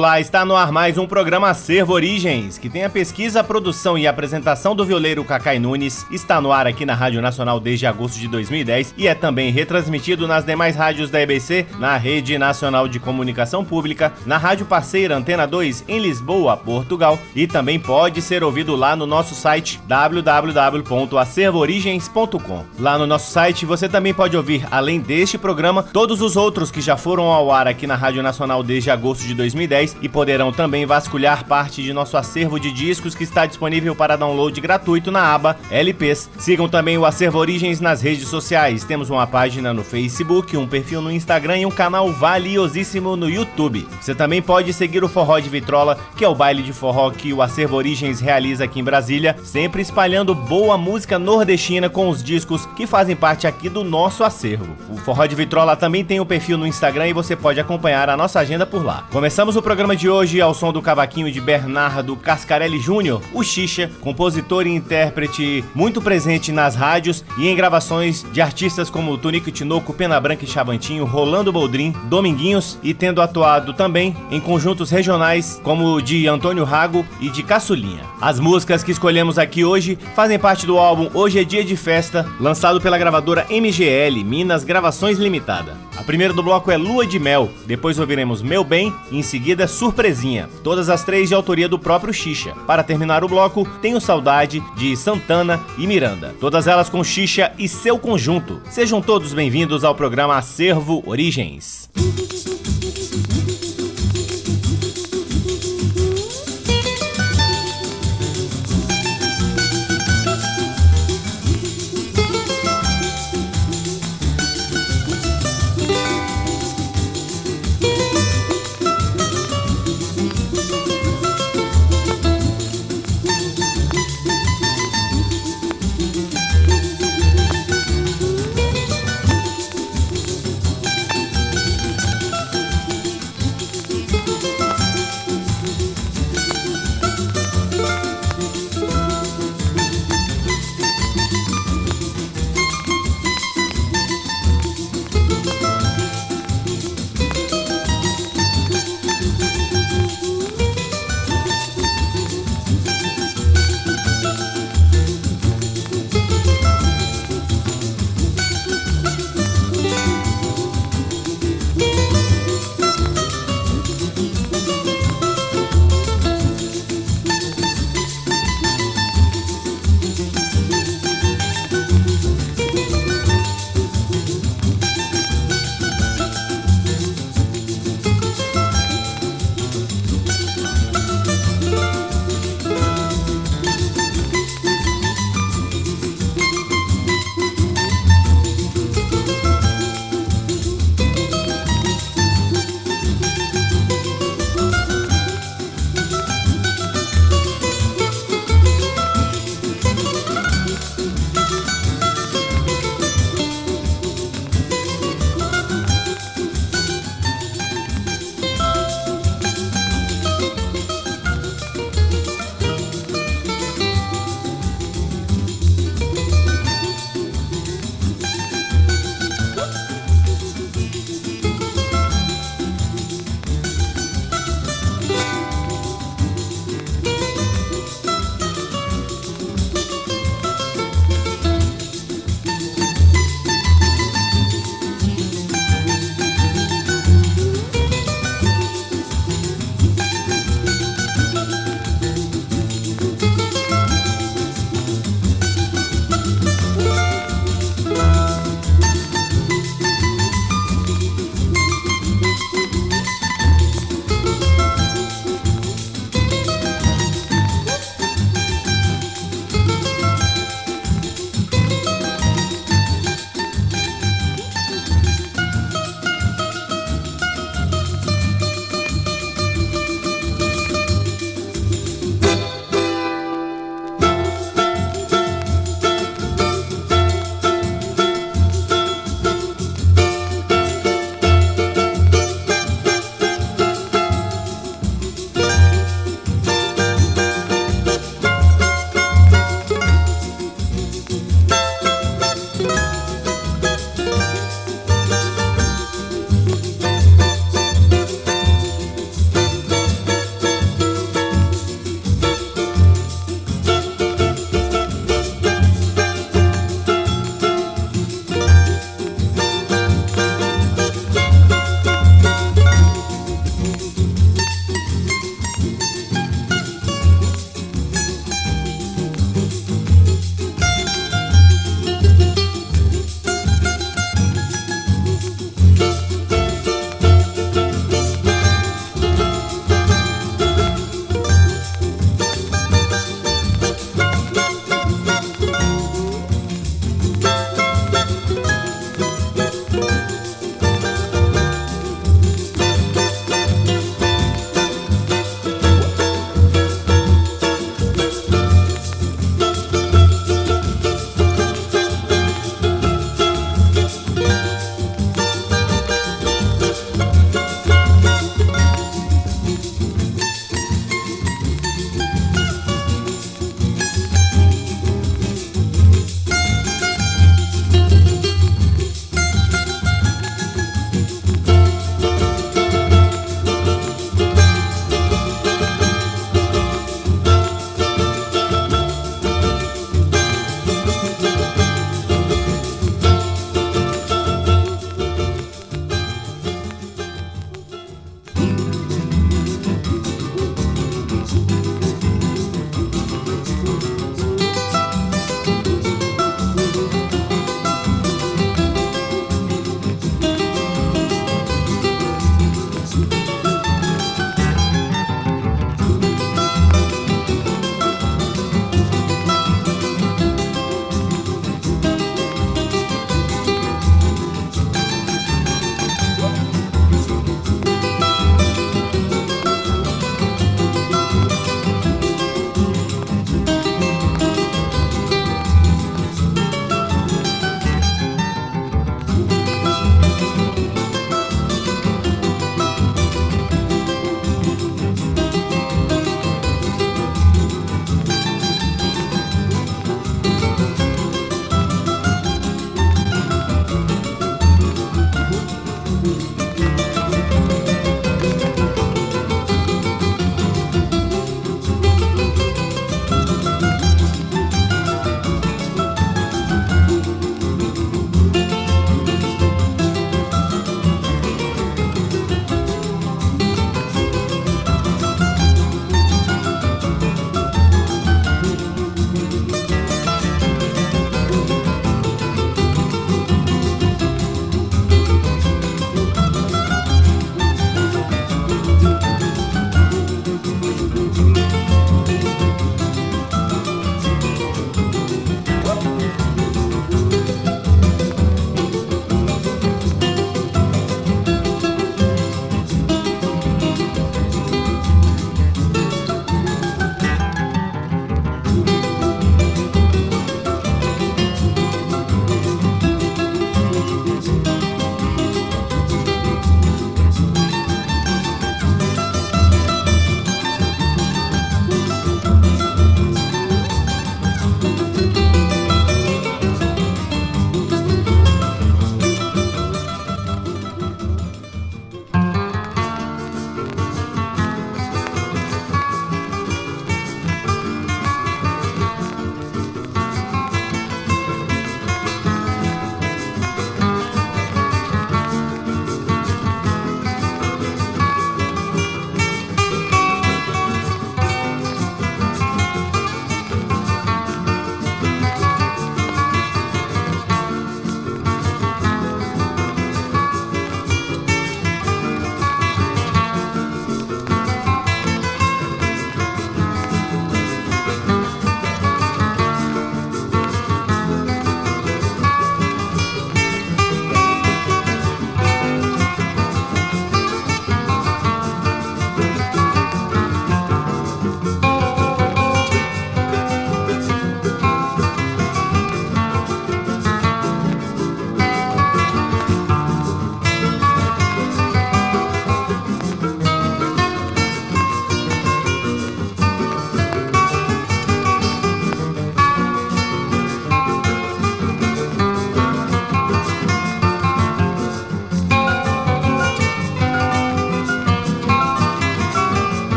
Olá, está no ar mais um programa Acervo Origens, que tem a pesquisa, a produção e a apresentação do violeiro Cacai Nunes. Está no ar aqui na Rádio Nacional desde agosto de 2010 e é também retransmitido nas demais rádios da EBC, na Rede Nacional de Comunicação Pública, na Rádio Parceira Antena 2 em Lisboa, Portugal, e também pode ser ouvido lá no nosso site www.acervoorigens.com. Lá no nosso site você também pode ouvir, além deste programa, todos os outros que já foram ao ar aqui na Rádio Nacional desde agosto de 2010 e poderão também vasculhar parte de nosso acervo de discos que está disponível para download gratuito na aba LPs. Sigam também o Acervo Origens nas redes sociais. Temos uma página no Facebook, um perfil no Instagram e um canal valiosíssimo no YouTube. Você também pode seguir o Forró de Vitrola, que é o baile de forró que o Acervo Origens realiza aqui em Brasília, sempre espalhando boa música nordestina com os discos que fazem parte aqui do nosso acervo. O Forró de Vitrola também tem um perfil no Instagram e você pode acompanhar a nossa agenda por lá. Começamos o programa programa de hoje ao som do cavaquinho de Bernardo Cascarelli Júnior, o Xixa, compositor e intérprete muito presente nas rádios e em gravações de artistas como Tonico Tinoco, Pena Branca e Chavantinho, Rolando Boldrin, Dominguinhos e tendo atuado também em conjuntos regionais como de Antônio Rago e de Caçulinha. As músicas que escolhemos aqui hoje fazem parte do álbum Hoje é Dia de Festa, lançado pela gravadora MGL, Minas Gravações Limitada. A primeira do bloco é Lua de Mel, depois ouviremos Meu Bem e em seguida Surpresinha, todas as três de autoria do próprio Xixa. Para terminar o bloco, tenho saudade de Santana e Miranda, todas elas com Xixa e seu conjunto. Sejam todos bem-vindos ao programa Acervo Origens.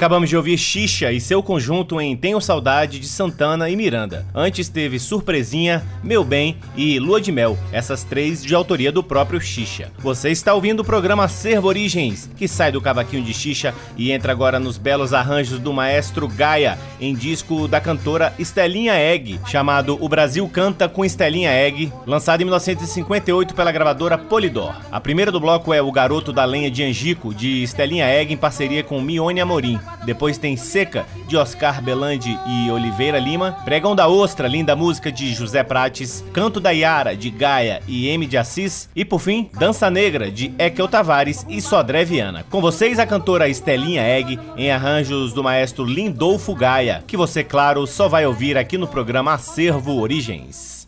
Acabamos de ouvir Xixa e seu conjunto em Tenho Saudade de Santana e Miranda. Antes teve Surpresinha, Meu Bem e Lua de Mel, essas três de autoria do próprio Xixa. Você está ouvindo o programa Servo Origens, que sai do cavaquinho de Xixa e entra agora nos belos arranjos do maestro Gaia, em disco da cantora Estelinha Egg, chamado O Brasil Canta com Estelinha Egg, lançado em 1958 pela gravadora Polydor. A primeira do bloco é O Garoto da Lenha de Angico, de Estelinha Egg em parceria com Mione Amorim. Depois tem Seca, de Oscar Belandi e Oliveira Lima. Pregão da Ostra, linda música de José Prates. Canto da Yara, de Gaia e M de Assis. E por fim, Dança Negra, de Ekel Tavares e Sodré Viana. Com vocês, a cantora Estelinha Egg, em arranjos do maestro Lindolfo Gaia, que você, claro, só vai ouvir aqui no programa Acervo Origens.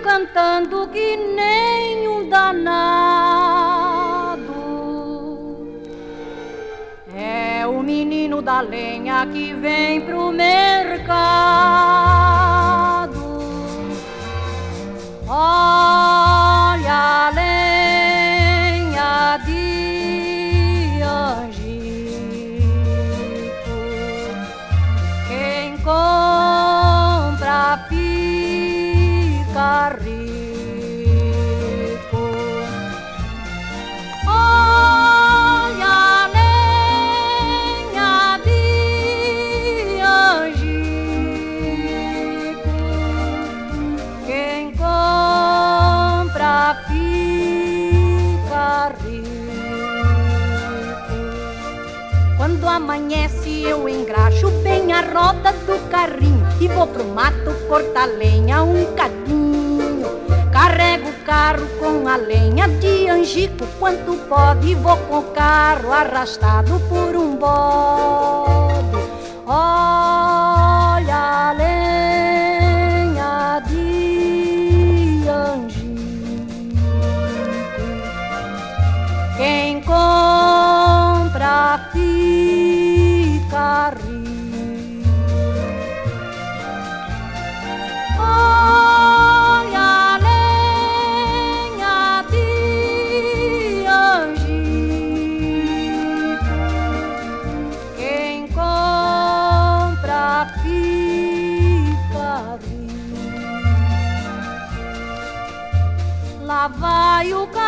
Cantando que nem um danado. É o menino da lenha que vem pro mercado. Olha eu engraxo bem a roda do carrinho e vou pro mato cortar lenha um cadinho. Carrego o carro com a lenha de angico quanto pode e vou com o carro arrastado por um bode. Olha vai o carrinho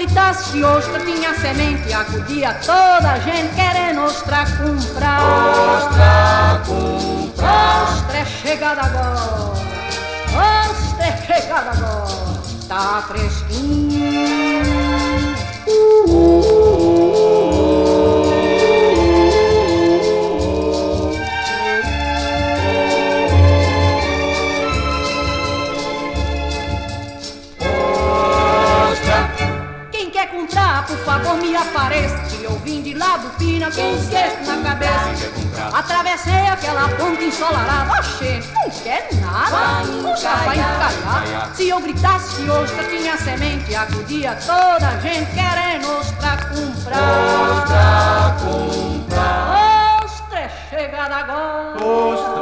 gritasse ostra, tinha semente, acudia toda a gente querendo ostra comprar. Ostra comprar. Ostra é chegada agora, ostra é chegada agora, tá fresquinho. Uh, uh. Por favor me apareça. Que eu vim de lá do Pina com um cesto na cabeça. Atravessei aquela ponta ensolarada. Oxê, não quer nada. Puxa, vai encalhar. Se eu gritasse ostra tinha semente. Acudia toda a gente querendo ostra comprar. Ostra comprar. Ostra é chegada agora. Ostra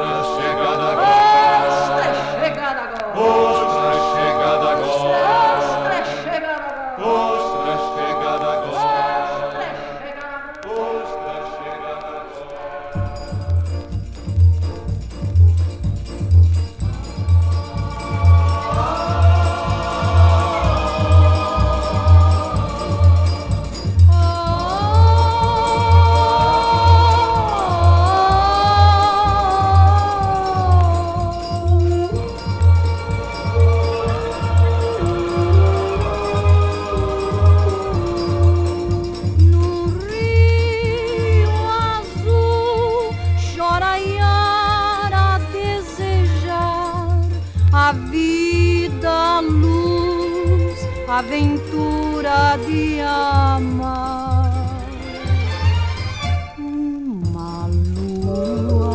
aventura de amar uma lua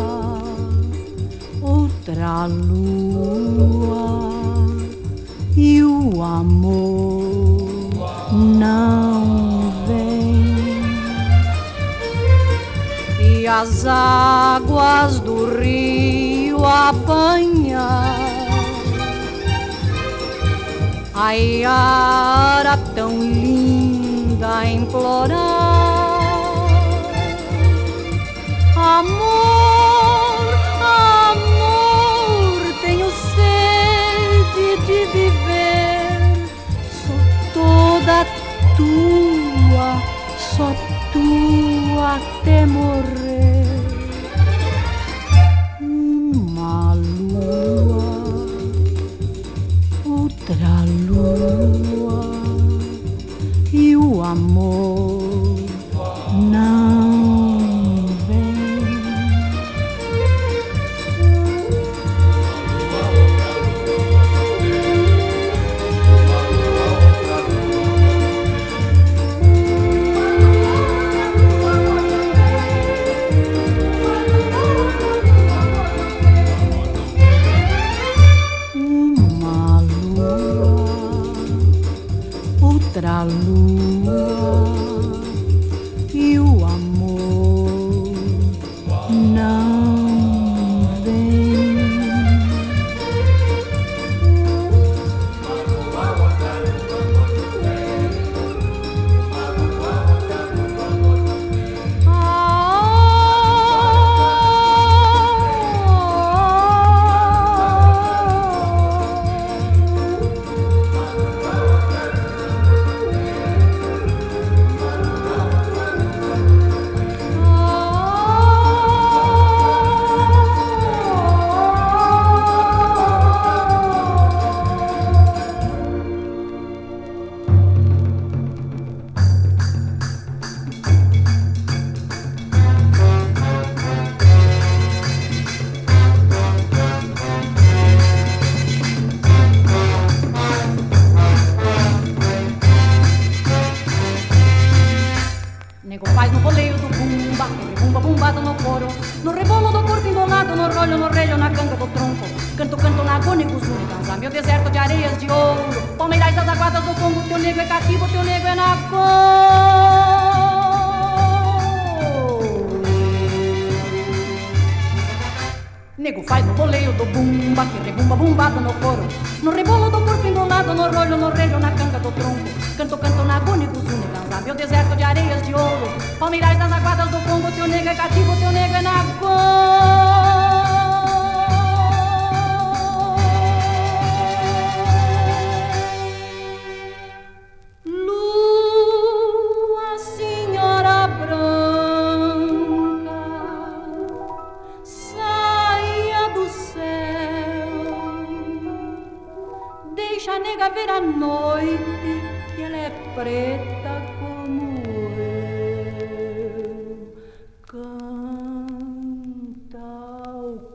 a lua e o amor não vem. E as águas do rio apanham a tão linda implorar amor, amor, tenho sede de viver, sou toda tua, só tua até morrer.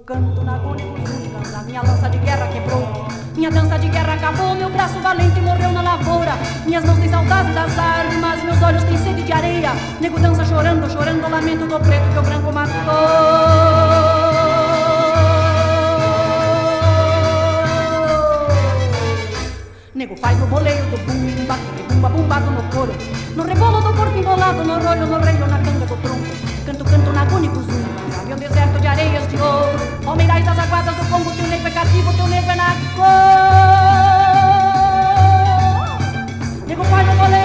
Canto na agônia a minha lança de guerra quebrou. Minha dança de guerra acabou, meu braço valente morreu na lavoura. Minhas mãos têm saudade das armas, meus olhos têm sede de areia. Nego dança chorando, chorando o lamento do preto que o branco matou. Nego faz no boleio do bumba, bumba bumbado no couro. No rebolo do corpo embolado, no rolho, no reio, na canga do tronco. Canto, na zumba, meu deserto de areias de ouro. Palmeirais das aguadas do Congo, teu nego é cativo, teu nego é na cor. Nego faz no boleio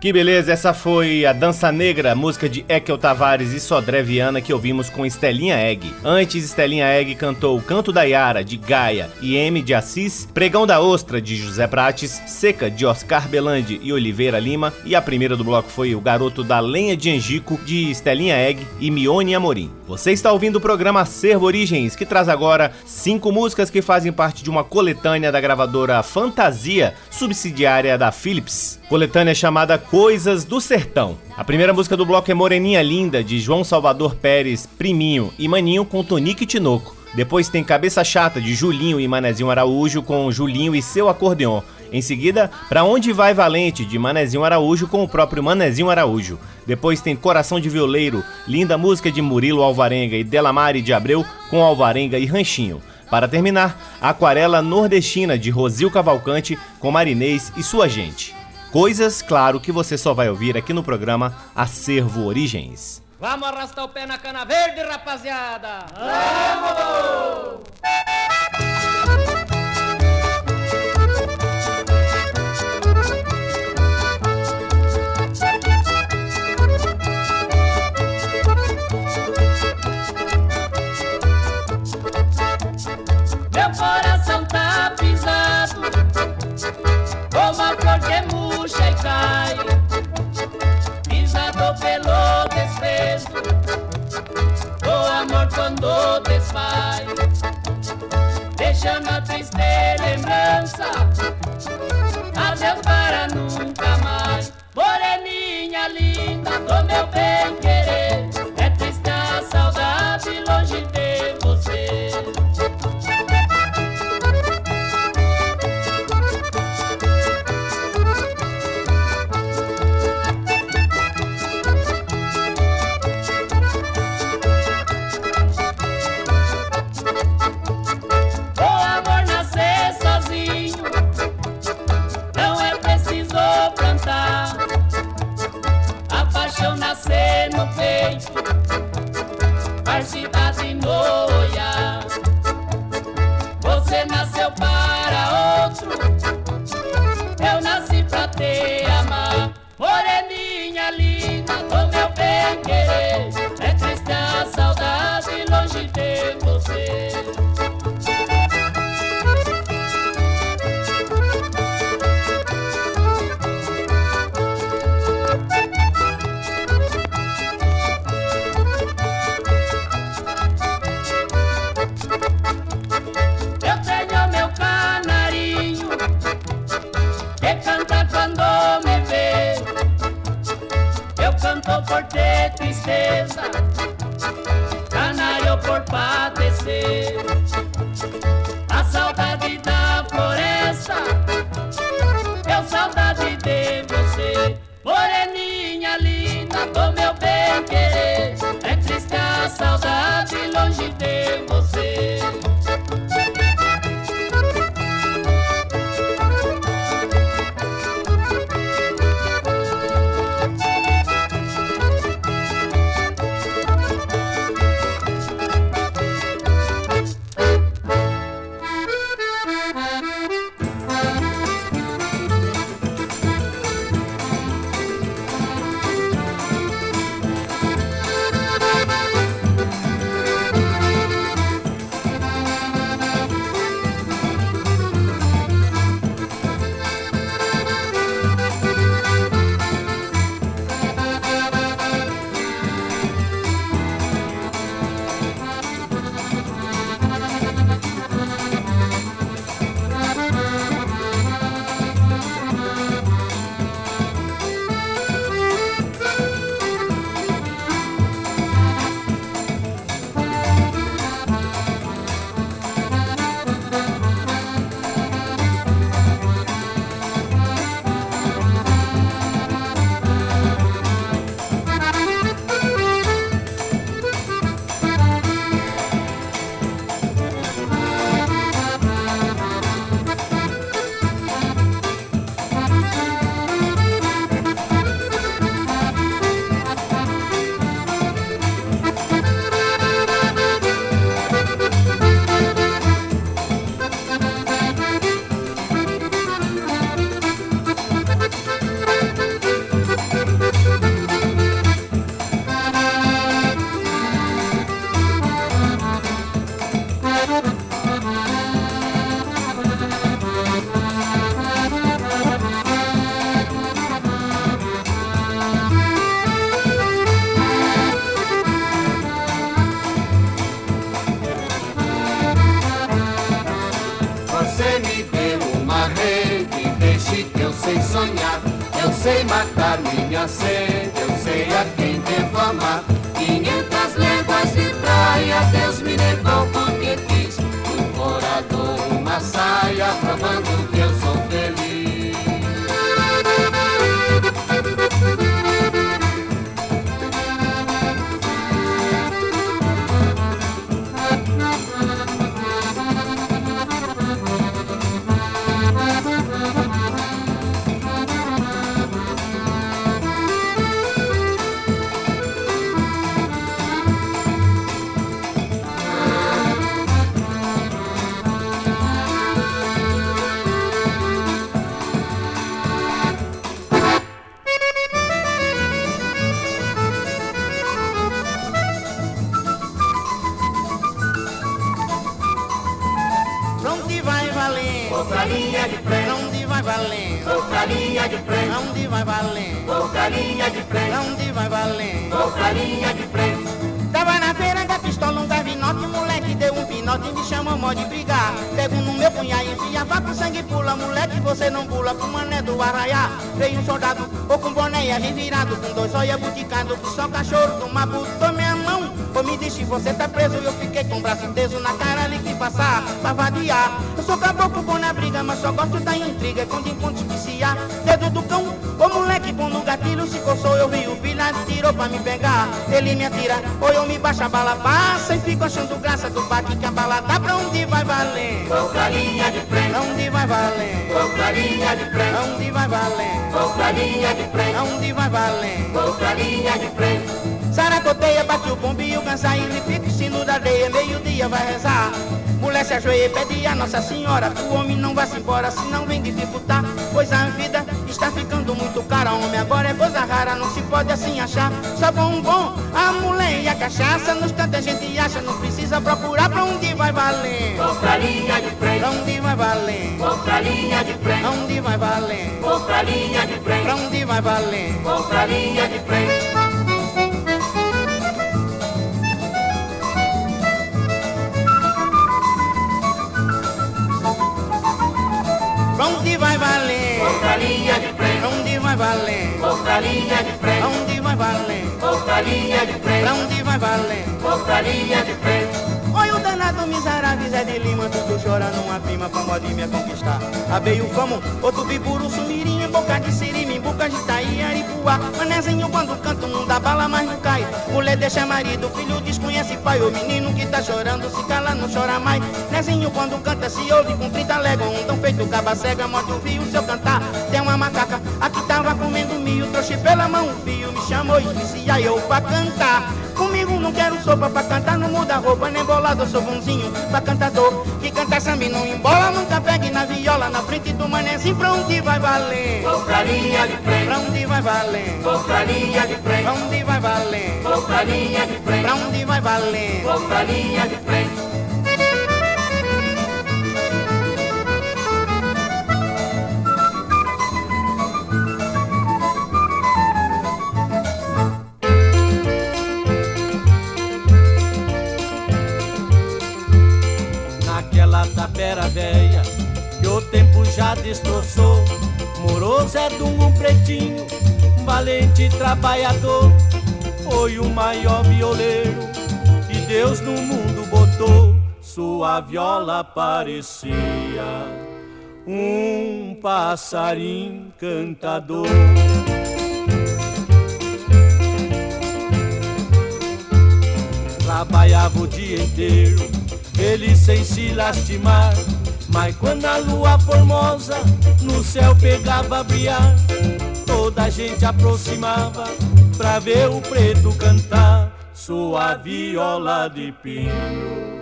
Que beleza, essa foi a Dança Negra, música de Ekel Tavares e Sodré Viana que ouvimos com Estelinha Egg. Antes, Estelinha Egg cantou o Canto da Yara, de Gaia e M de Assis, Pregão da Ostra, de José Prates, Seca, de Oscar Belandi e Oliveira Lima, e a primeira do bloco foi o Garoto da Lenha de Angico, de Estelinha Egg e Mione Amorim. Você está ouvindo o programa Servo Origens, que traz agora cinco músicas que fazem parte de uma coletânea da gravadora Fantasia, subsidiária da Philips. Coletânea chamada Coisas do Sertão. A primeira música do bloco é Moreninha Linda, de João Salvador Pérez, Priminho e Maninho com Tonique Tinoco. Depois tem Cabeça Chata, de Julinho e Manezinho Araújo, com Julinho e seu acordeon. Em seguida, Pra Onde Vai Valente, de Manezinho Araújo, com o próprio Manezinho Araújo. Depois tem Coração de Violeiro, linda música de Murilo Alvarenga e Delamare de Abreu, com Alvarenga e Ranchinho. Para terminar, Aquarela Nordestina, de Rosil Cavalcante, com Marinês e sua gente. Coisas, claro, que você só vai ouvir aqui no programa Acervo Origens. Vamos arrastar o pé na cana verde, rapaziada! Vamos! Cai. Pisado pelo desprezo O amor quando desfaz. Deixando a triste lembrança Adeus para nunca mais. Moreninha linda do meu bem querer vai pra linha de frente, onde vai pra linha de frente. Tava na feira da pistola, um gavinote, moleque deu um pinote e me chamou mó de brigar. Pego no meu punhal e enfia faca, o sangue pula, moleque, você não pula pro mané do arraiá. Veio um soldado, ou com boné revirado, com dois olhos buticado, que só cachorro do mabu, botou minha mão. Ou me disse, você tá preso, eu fiquei com o braço teso na cara ali que passar, pra vadiar. Eu sou caboclo bom na briga, mas só gosto da intriga, quando encontro viciar. Dedo do cão, moleque bom no gatilho, se coçou, eu vi o pilha, tirou pra me pegar. Ele me atira, ou eu me baixo, a bala passa e fico achando graça do baque que a bala dá pra onde vai. Vou pra linha de frente, Pra onde vai vou pra linha de frente, Pra onde vai vou pra linha de frente, Pra onde vai vou pra linha de frente. Saracoteia, bate o bombinho, cansa e pica o sino da aldeia, meio-dia vai rezar. Mulher se ajoelha e pede a Nossa Senhora, o homem não vai se embora, senão vem dificultar. Pois a vida está ficando muito cara, homem agora é coisa rara, não se pode assim achar. Só bom, bom, a mulher e a cachaça, nos tantos a gente acha, não precisa procurar pra onde vai valendo. Vou pra linha de frente, Pra onde vai valendo? vou pra linha de frente, Pra onde vai valendo? vou pra linha de frente, Pra onde vai valendo? vou pra linha de frente. Pra onde vai valendo? Linha de Pra onde vai valendo? vou pra linha de frente, onde vai valendo? vou pra linha de frente, onde vai valendo? vou pra linha de frente. O miserável Zé de Lima, tudo chora numa prima pra me conquistar. Abeio famo, outro biburu, sumirim, boca de sirime, boca de taí, aripuá. Manezinho quando canta um dá bala, mas não cai. Mulher deixa marido, filho desconhece pai. O menino que tá chorando, se cala, não chora mais. Nezinho quando canta, se ouve com 30 léguas. Um tão feito caba cega, morde o fio, seu cantar. Tem uma macaca, aqui trouxe pela mão o fio, me chamou e disse, aí eu pra cantar. Comigo não quero sopa pra cantar, não muda roupa, nem bolado, eu sou bonzinho pra cantador. Que canta samba e não embola, nunca pegue na viola, na frente do manezinho, pra onde vai valer? Linha de frente, Pra onde vai valer? linha de frente, Pra onde vai valer? linha de frente, Pra onde vai valer? linha de frente. Tapera velha que o tempo já destroçou. Moroso é de um pretinho, valente trabalhador. Foi o maior violeiro que Deus no mundo botou. Sua viola parecia um passarinho cantador. Trabalhava o dia inteiro, ele sem se lastimar. Mas quando a lua formosa no céu pegava a brilhar, toda a gente aproximava pra ver o preto cantar. Sua viola de pinho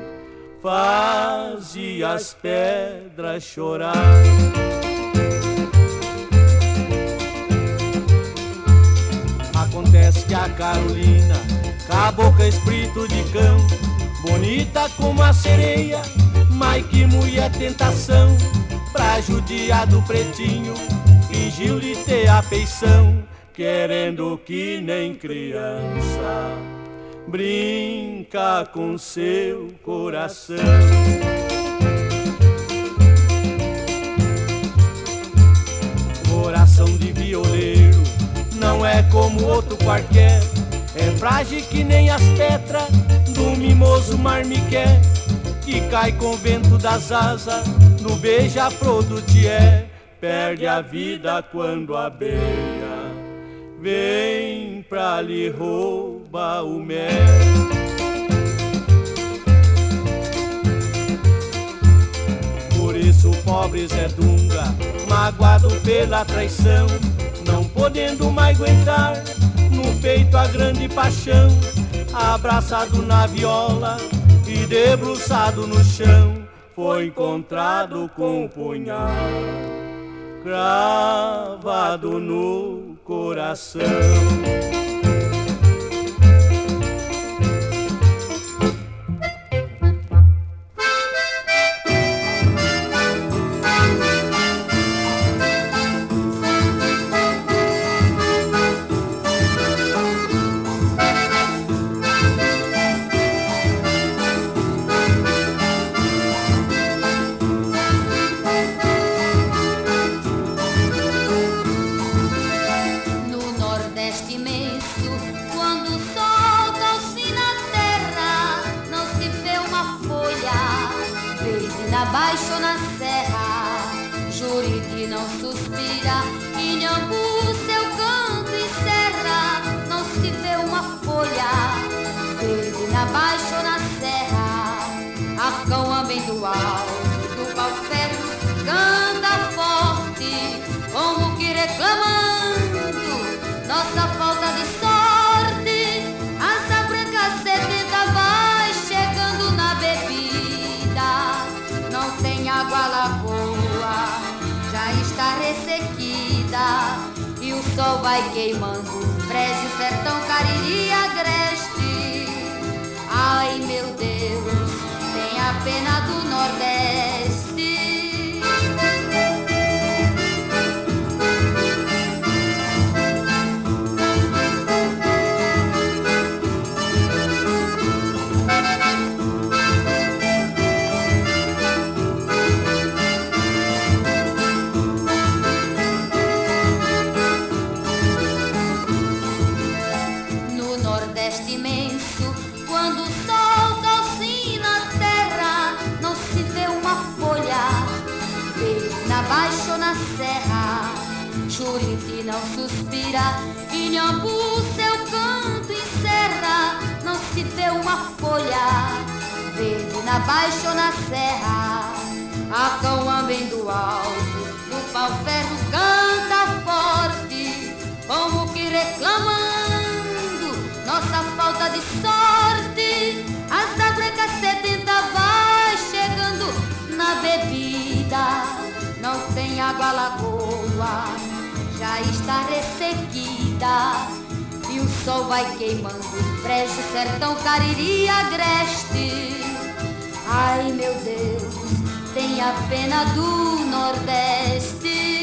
fazia as pedras chorar. Acontece que a Carolina, cabocla espírito de cão, bonita como a sereia, mas que mulher tentação, pra judiar do pretinho, fingiu-lhe ter afeição, querendo que nem criança brinca com seu coração. Coração de violeiro não é como outro qualquer. É frágil que nem as pedras do mimoso marmiqué que cai com o vento das asas no beija-flor do tié. Perde a vida quando a beia vem pra lhe roubar o mel. Por isso o pobre Zé Dunga, magoado pela traição, não podendo mais aguentar peito a grande paixão, abraçado na viola e debruçado no chão, foi encontrado com um punhal cravado no coração. Suspira, Inhambu seu canto encerra, não se vê uma folha verde na baixa ou na serra. Acão ambendo alto, do pau ferro canta forte, como que reclamando nossa falta de sorte. Asa branca sedenta vai chegando na bebida, não tem água lagoa, está ressequida. E o sol vai queimando, brejo, sertão, cariri, agreste. Ai meu Deus, tenha pena do Nordeste.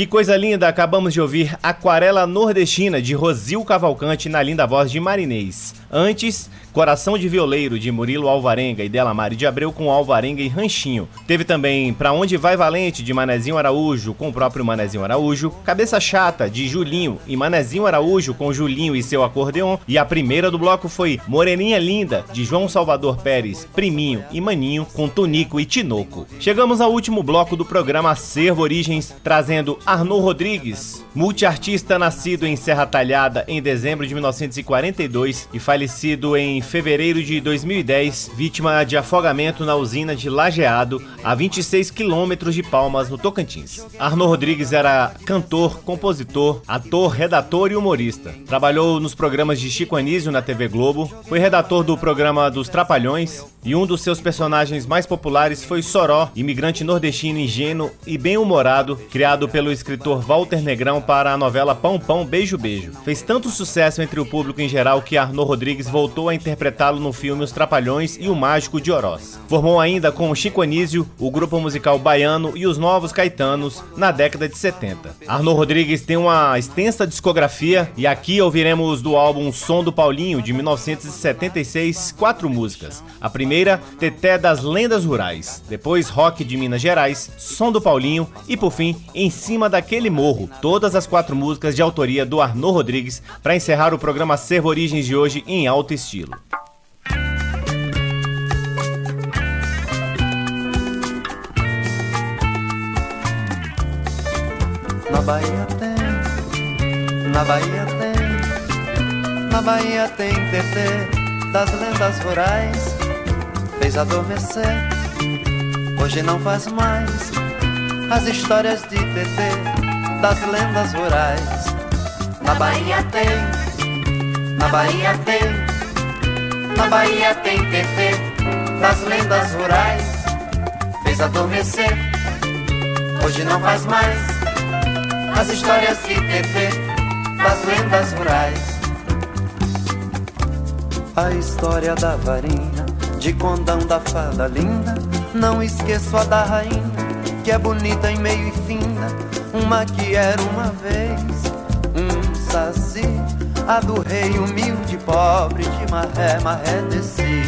Que coisa linda! Acabamos de ouvir Aquarela Nordestina de Rosil Cavalcante na linda voz de Marinês. Antes, Coração de Violeiro de Murilo Alvarenga e Delamare de Abreu com Alvarenga e Ranchinho. Teve também Pra Onde Vai Valente de Manezinho Araújo com o próprio Manezinho Araújo. Cabeça Chata de Julinho e Manezinho Araújo com Julinho e seu acordeon. E a primeira do bloco foi Moreninha Linda de João Salvador Pérez, Priminho e Maninho com Tonico e Tinoco. Chegamos ao último bloco do programa Acervo Origens, trazendo Arnaud Rodrigues, multiartista nascido em Serra Talhada em dezembro de 1942 e falecido em fevereiro de 2010, vítima de afogamento na usina de Lajeado, a 26 quilômetros de Palmas, no Tocantins. Arnaud Rodrigues era cantor, compositor, ator, redator e humorista. Trabalhou nos programas de Chico Anísio na TV Globo, foi redator do programa dos Trapalhões e um dos seus personagens mais populares foi Soró, imigrante nordestino ingênuo e bem-humorado, criado pelo escritor Walter Negrão para a novela Pão Pão Beijo Beijo. Fez tanto sucesso entre o público em geral que Arnaud Rodrigues voltou a interpretá-lo no filme Os Trapalhões e o Mágico de Oroz. Formou ainda com Chico Anísio, o grupo musical baiano e os Novos Caetanos na década de 70. Arnaud Rodrigues tem uma extensa discografia e aqui ouviremos do álbum Som do Paulinho de 1976 quatro músicas. A primeira, Teté das Lendas Rurais, depois Rock de Minas Gerais, Som do Paulinho e por fim, Em Cima daquele Morro. Todas as quatro músicas de autoria do Arnaud Rodrigues para encerrar o programa Servo Origens de hoje em alto estilo. Na Bahia tem, na Bahia tem, na Bahia tem TT das lendas rurais. Fez adormecer, hoje não faz mais as histórias de TT das lendas rurais. Na Bahia tem, na Bahia tem, na Bahia tem TT das lendas rurais. Fez adormecer, hoje não faz mais as histórias de TT das lendas rurais. A história da varinha de condão da fada linda. Não esqueço a da rainha, que é bonita e meio e fina. Uma que era uma vez um saci. A do rei humilde, pobre, de maré, maré desci.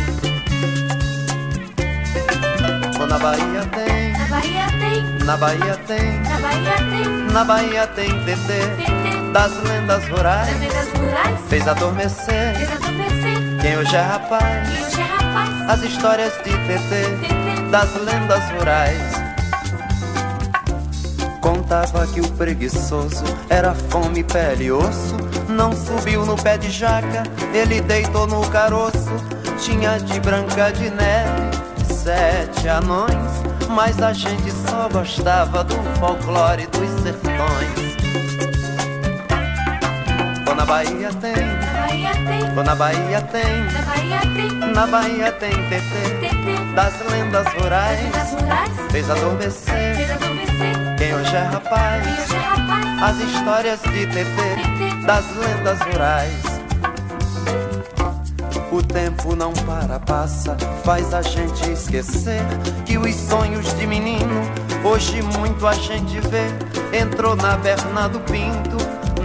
Na Bahia tem, Na Bahia tem, na Bahia tem, na Bahia tem, na Bahia tem tetê. TT, Das lendas rurais, das lendas rurais, fez adormecer. fez adormecer, Quem hoje é rapaz, e hoje é rapaz, as histórias de tetê. TT, das lendas rurais. Contava que o preguiçoso era fome, pele e osso. Não subiu no pé de jaca, ele deitou no caroço. Tinha de branca de neve sete anões, mas a gente só gostava do folclore dos sertões. Ou na Bahia tem, na Bahia tem, ou na Bahia tem, na Bahia tem, TT, das lendas rurais, Fez adormecer é rapaz. é rapaz, As histórias de TT das lendas rurais. O tempo não para, passa, faz a gente esquecer que os sonhos de menino hoje muito a gente vê. Entrou na perna do pinto,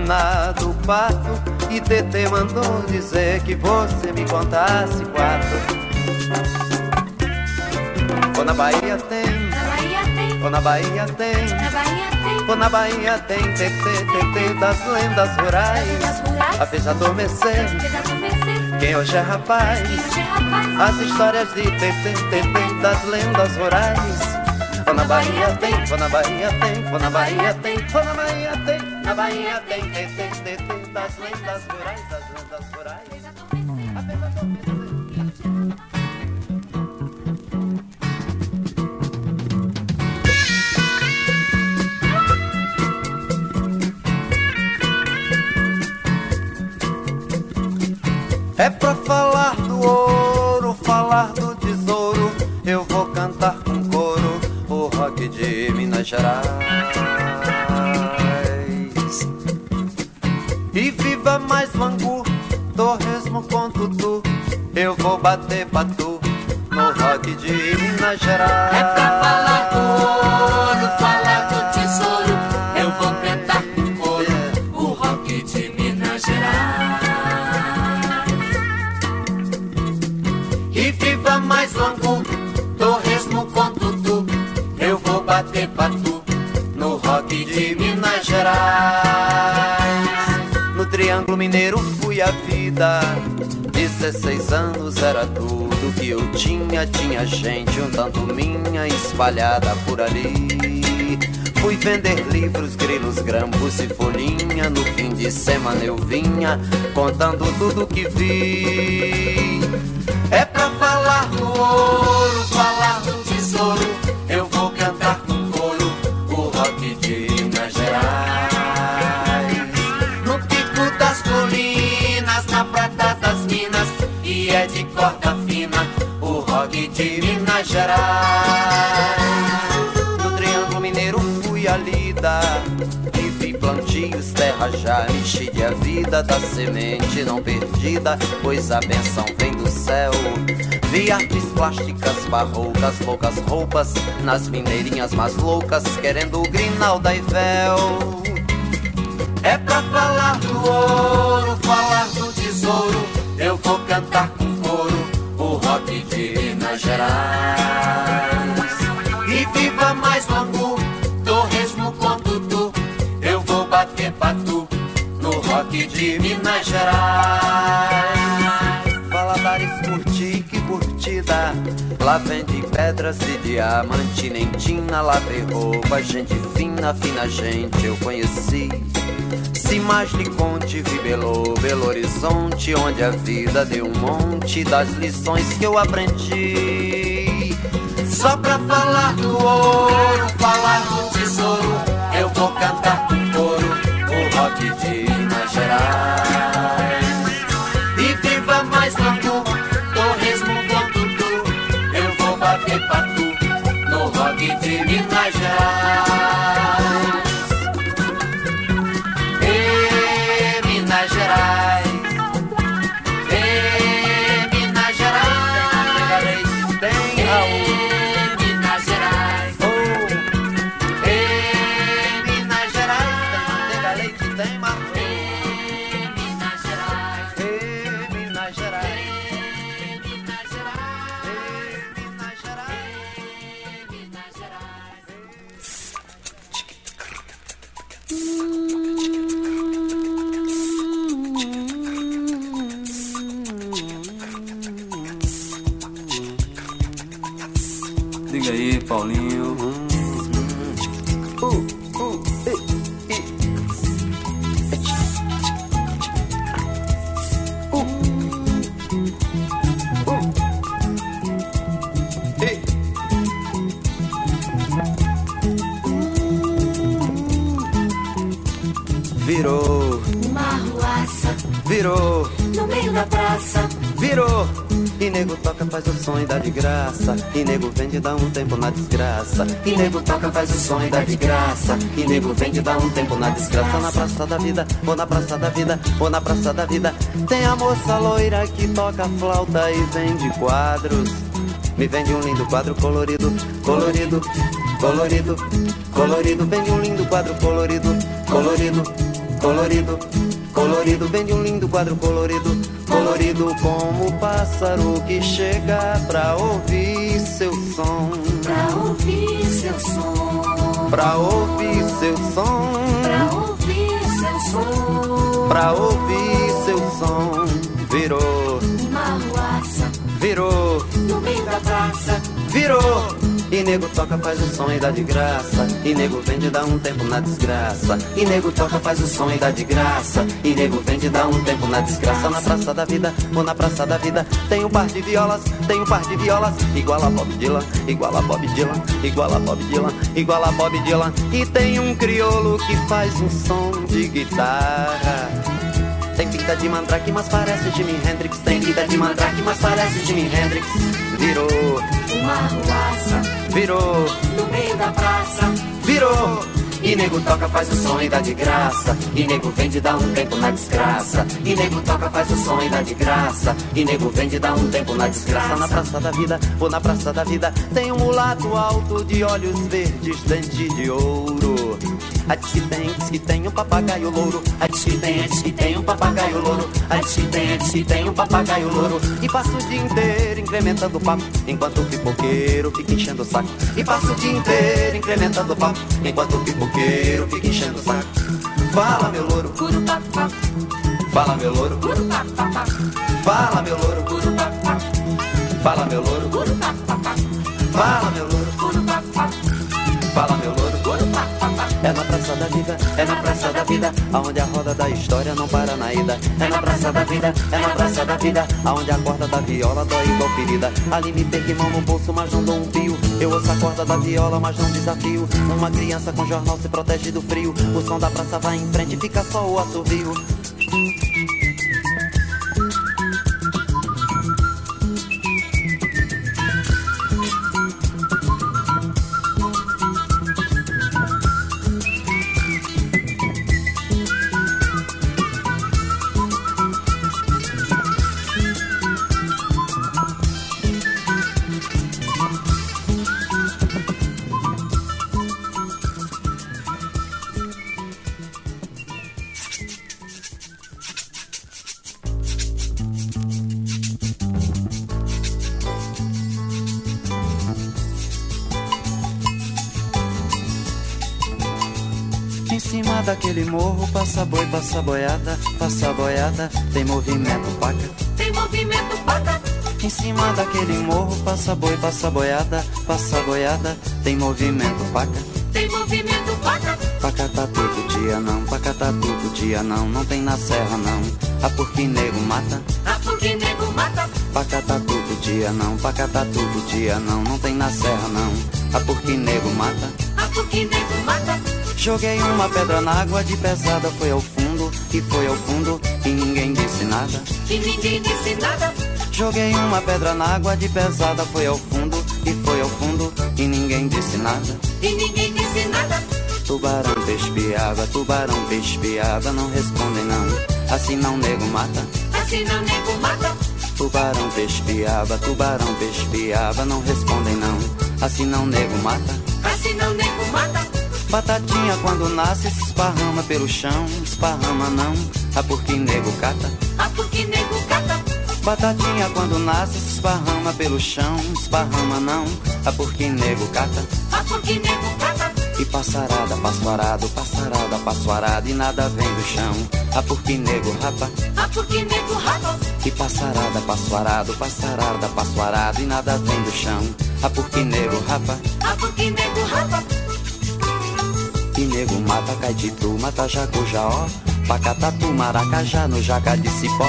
na do pato, e TT mandou dizer que você me contasse quatro. Ou na Bahia tem, ou na Bahia tem. na Bahia tem, Ou na Bahia tem TT, TT das lendas rurais. lendas rurais, A fez adormecer quem hoje é rapaz. As histórias de TT, TT das lendas rurais. Ou na Bahia tem, ou na Bahia tem, ou na Bahia tem, ou na Bahia tem, na Bahia tem TT, TT das lendas rurais, das lendas rurais. É pra falar do ouro, falar do tesouro. Eu vou cantar com coro o rock de Minas Gerais. E viva mais Langu, torresmo com tutu. Eu vou bater batu no rock de Minas Gerais. É pra falar vida. 16 anos era tudo que eu tinha. Tinha gente um tanto minha espalhada por ali. Fui vender livros, grilos, grampos e folhinha. No fim de semana eu vinha contando tudo que vi. É pra plantios, terra já enchi de a vida da semente não perdida, pois a benção vem do céu. Vi artes plásticas, barrocas, loucas roupas, nas mineirinhas mais loucas, querendo o grinalda e véu. É pra falar do ouro, falar do tesouro. Eu vou cantar de Minas Gerais. Valadares curti, que curtida. Lá vende pedras e diamante, nentina, lá vê roupa, gente fina, fina gente eu conheci. Se mais lhe conte, vi Belo, Belo Horizonte, onde a vida deu um monte das lições que eu aprendi. Só pra falar do ouro, falar do tesouro, eu vou cantar com coro o rock de Paulinho. Uh, uh. Virou, Uma arruaça virou, no meio da praça. virou. E nego toca, faz o som e dá de graça. E nego vende, dá um tempo na desgraça. E nego toca, faz o som e dá de graça. E nego vende, dá um tempo na desgraça. Na praça da vida, ou na praça da vida, ou na praça da vida. Tem a moça loira que toca flauta e vende quadros. Me vende um lindo quadro colorido, colorido, colorido, colorido. Vende um lindo quadro colorido, colorido, colorido, colorido. Vende um lindo quadro colorido, colorido como o pássaro que chega pra ouvir seu som, Pra ouvir seu som. pra ouvir seu som, Pra ouvir seu som. pra ouvir seu som. Virou, virou. no meio da praça. Virou! E nego toca, faz o som e dá de graça. E nego vende, dá um tempo na desgraça. E nego toca, faz o som e dá de graça. E nego vende, dá um tempo na desgraça. Na praça da vida, ou na praça da vida, tem um par de violas, tem um par de violas. Igual a Bob Dylan, igual a Bob Dylan, igual a Bob Dylan, igual a Bob Dylan. E tem um crioulo que faz um som de guitarra. Tem pinta de mandrake, mas parece Jimi Hendrix. Tem pinta de mandrake, mas parece Jimi Hendrix. Virou, Uma arruaça virou, no meio da praça. virou. E nego toca, faz o som e dá de graça. E nego vende, dá um tempo na desgraça. E nego toca, faz o som e dá de graça. E nego vende, dá um tempo na desgraça. Na praça da vida, ou na praça da vida, tem um mulato alto de olhos verdes, dente de ouro. A diz que tem, um papagaio louro. A diz que tem, um papagaio louro. A diz que tem, um papagaio louro. E passa o dia inteiro incrementando o papo, enquanto o pipoqueiro fica enchendo o saco. E passa o dia inteiro incrementando o papo, enquanto o pipoqueiro fica enchendo o saco. Fala meu louro, Curupapá, fala meu louro, curupapá, fala meu louro, curupapá, fala meu louro, curupapá, fala meu louro, da vida, é na praça da vida, aonde a roda da história não para na ida. É na praça da vida, é na praça da vida, aonde a corda da viola dói igual ferida. Ali me peguei mão no bolso, mas não dou um pio. Eu ouço a corda da viola, mas não desafio. Uma criança com jornal se protege do frio. O som da praça vai em frente, fica só o assovio. Daquele morro passa boi, passa boiada, passa boiada, tem movimento paca. Tem movimento paca, Em cima daquele morro passa boi, passa boiada, passa boiada, tem movimento paca. tem movimento paca. Paca tá todo dia não, paca tá todo dia não, não tem na serra não. A porque nego mata. A porque nego mata, Paca tá todo dia não, paca tá todo dia não, não tem na serra não. A porque nego mata. a porque nego mata. Joguei uma pedra na água de pesada, foi ao fundo, e foi ao fundo, e ninguém disse nada. E ninguém disse nada. Joguei uma pedra na água de pesada, foi ao fundo, e foi ao fundo, e ninguém disse nada. E ninguém disse nada. Tubarão, peixe, piaba, tubarão, peixe, piaba, não respondem não. Assim não nego mata. Assim não nego mata. Tubarão, peixe, piaba, tubarão, peixe, piaba, não respondem não. Assim não nego mata. Assim não nego mata. Batatinha quando nasce se esparrama pelo chão, esparrama não, a porque nego cata. A porque nego cata. Batatinha quando nasce se esparrama pelo chão, esparrama não, a porque nego cata. A porque nego cata. E passarada, passo arado, passarada, passo arado e nada vem do chão, a porque nego rapa. A porque nego rapa. E passarada, passo arado, passarada, passo arado e nada vem do chão, A porque nego rapa, A porque nego rapa, e nego mata caititu, mata jacu jaó. Pacatatu, maracajá, no jaca de cipó.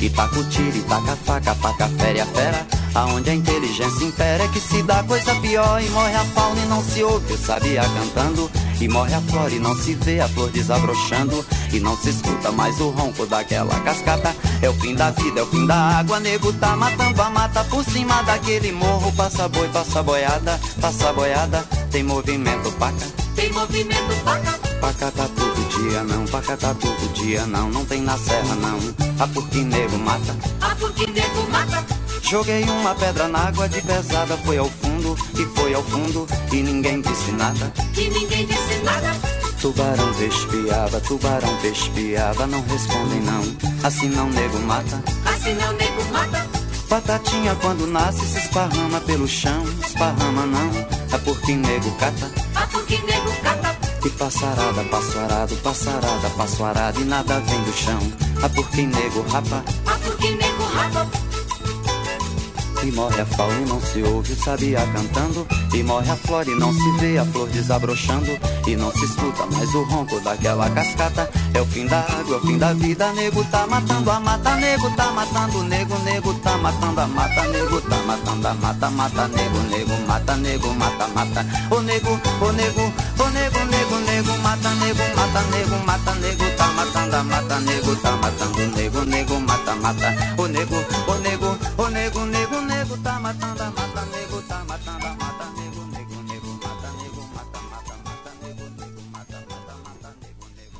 E taca o tiro, e taca a faca, faca fere a fera. Aonde a inteligência impera é que se dá coisa pior. E morre a fauna e não se ouve o sabia cantando. E morre a flor e não se vê a flor desabrochando. E não se escuta mais o ronco daquela cascata. É o fim da vida, é o fim da água. Nego tá matando a mata por cima daquele morro. Passa boi, passa boiada, passa boiada. Tem movimento paca. Tem movimento paca, Paca tá todo dia não, paca tá todo dia não, não tem na serra não. A porque nego mata. a porque nego mata, Joguei uma pedra na água de pesada, foi ao fundo e foi ao fundo e ninguém disse nada. que ninguém disse nada, Tubarão vespiava, tubarão vespiava, não respondem não. Assim não nego mata. assim não nego mata, Batatinha quando nasce se esparrama pelo chão, esparrama não. É porque nego cata. a porque nego cata, E passarada, passo arado, passarada, passo arado e nada vem do chão. É porque nego rapa. a porque nego rapa, E morre a fauna e não se ouve o sabiá cantando. E morre a flor e não se vê a flor desabrochando. E não se escuta mais o ronco daquela cascata. É o fim da água, é o fim da vida Nego tá matando a mata, nego tá matando Nego, nego tá matando a mata Nego tá matando a mata, mata Nego, nego, mata, nego, mata, mata. O nego, o nego, o nego, nego, nego Mata, nego, mata, nego, mata Nego tá matando a mata, nego tá matando Nego, nego, mata, mata. O nego, o nego, o nego, nego, nego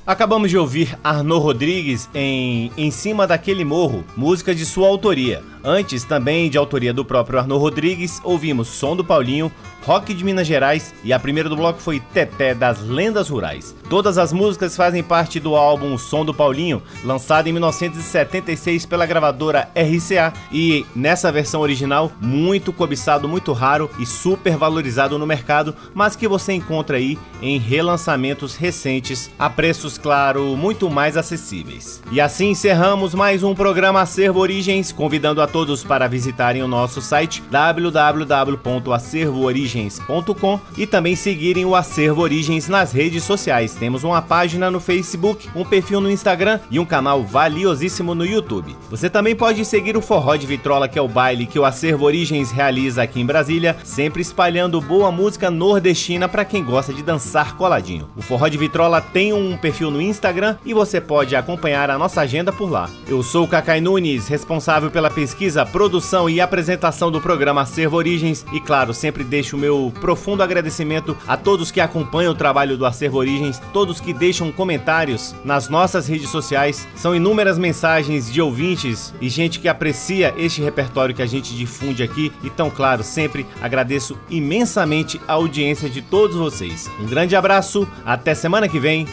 Acabamos de ouvir Arnaud Rodrigues em Em Cima daquele Morro, música de sua autoria. Antes, também de autoria do próprio Arnaud Rodrigues, ouvimos Som do Paulinho, Rock de Minas Gerais e a primeira do bloco foi Teté das Lendas Rurais. Todas as músicas fazem parte do álbum Som do Paulinho, lançado em 1976 pela gravadora RCA e nessa versão original muito cobiçado, muito raro e super valorizado no mercado, mas que você encontra aí em relançamentos recentes a preços, claro, muito mais acessíveis. E assim encerramos mais um programa Acervo Origens, convidando a todos para visitarem o nosso site www.acervoorigens.com e também seguirem o Acervo Origens nas redes sociais. Temos uma página no Facebook, um perfil no Instagram e um canal valiosíssimo no YouTube. Você também pode seguir o Forró de Vitrola, que é o baile que o Acervo Origens realiza aqui em Brasília, sempre espalhando boa música nordestina para quem gosta de dançar coladinho. O Forró de Vitrola tem um perfil no Instagram e você pode acompanhar a nossa agenda por lá. Eu sou Cacai Nunes, responsável pela pesquisa, produção e apresentação do programa Acervo Origens e claro, sempre deixo o meu profundo agradecimento a todos que acompanham o trabalho do Acervo Origens, todos que deixam comentários nas nossas redes sociais. São inúmeras mensagens de ouvintes e gente que aprecia este repertório que a gente difunde aqui. Então, claro, sempre agradeço imensamente a audiência de todos vocês. Um grande abraço, até semana que vem.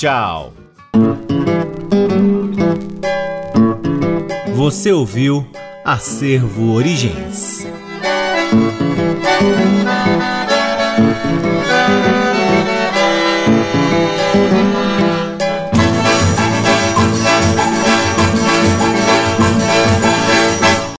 Tchau. Você ouviu Acervo Origens.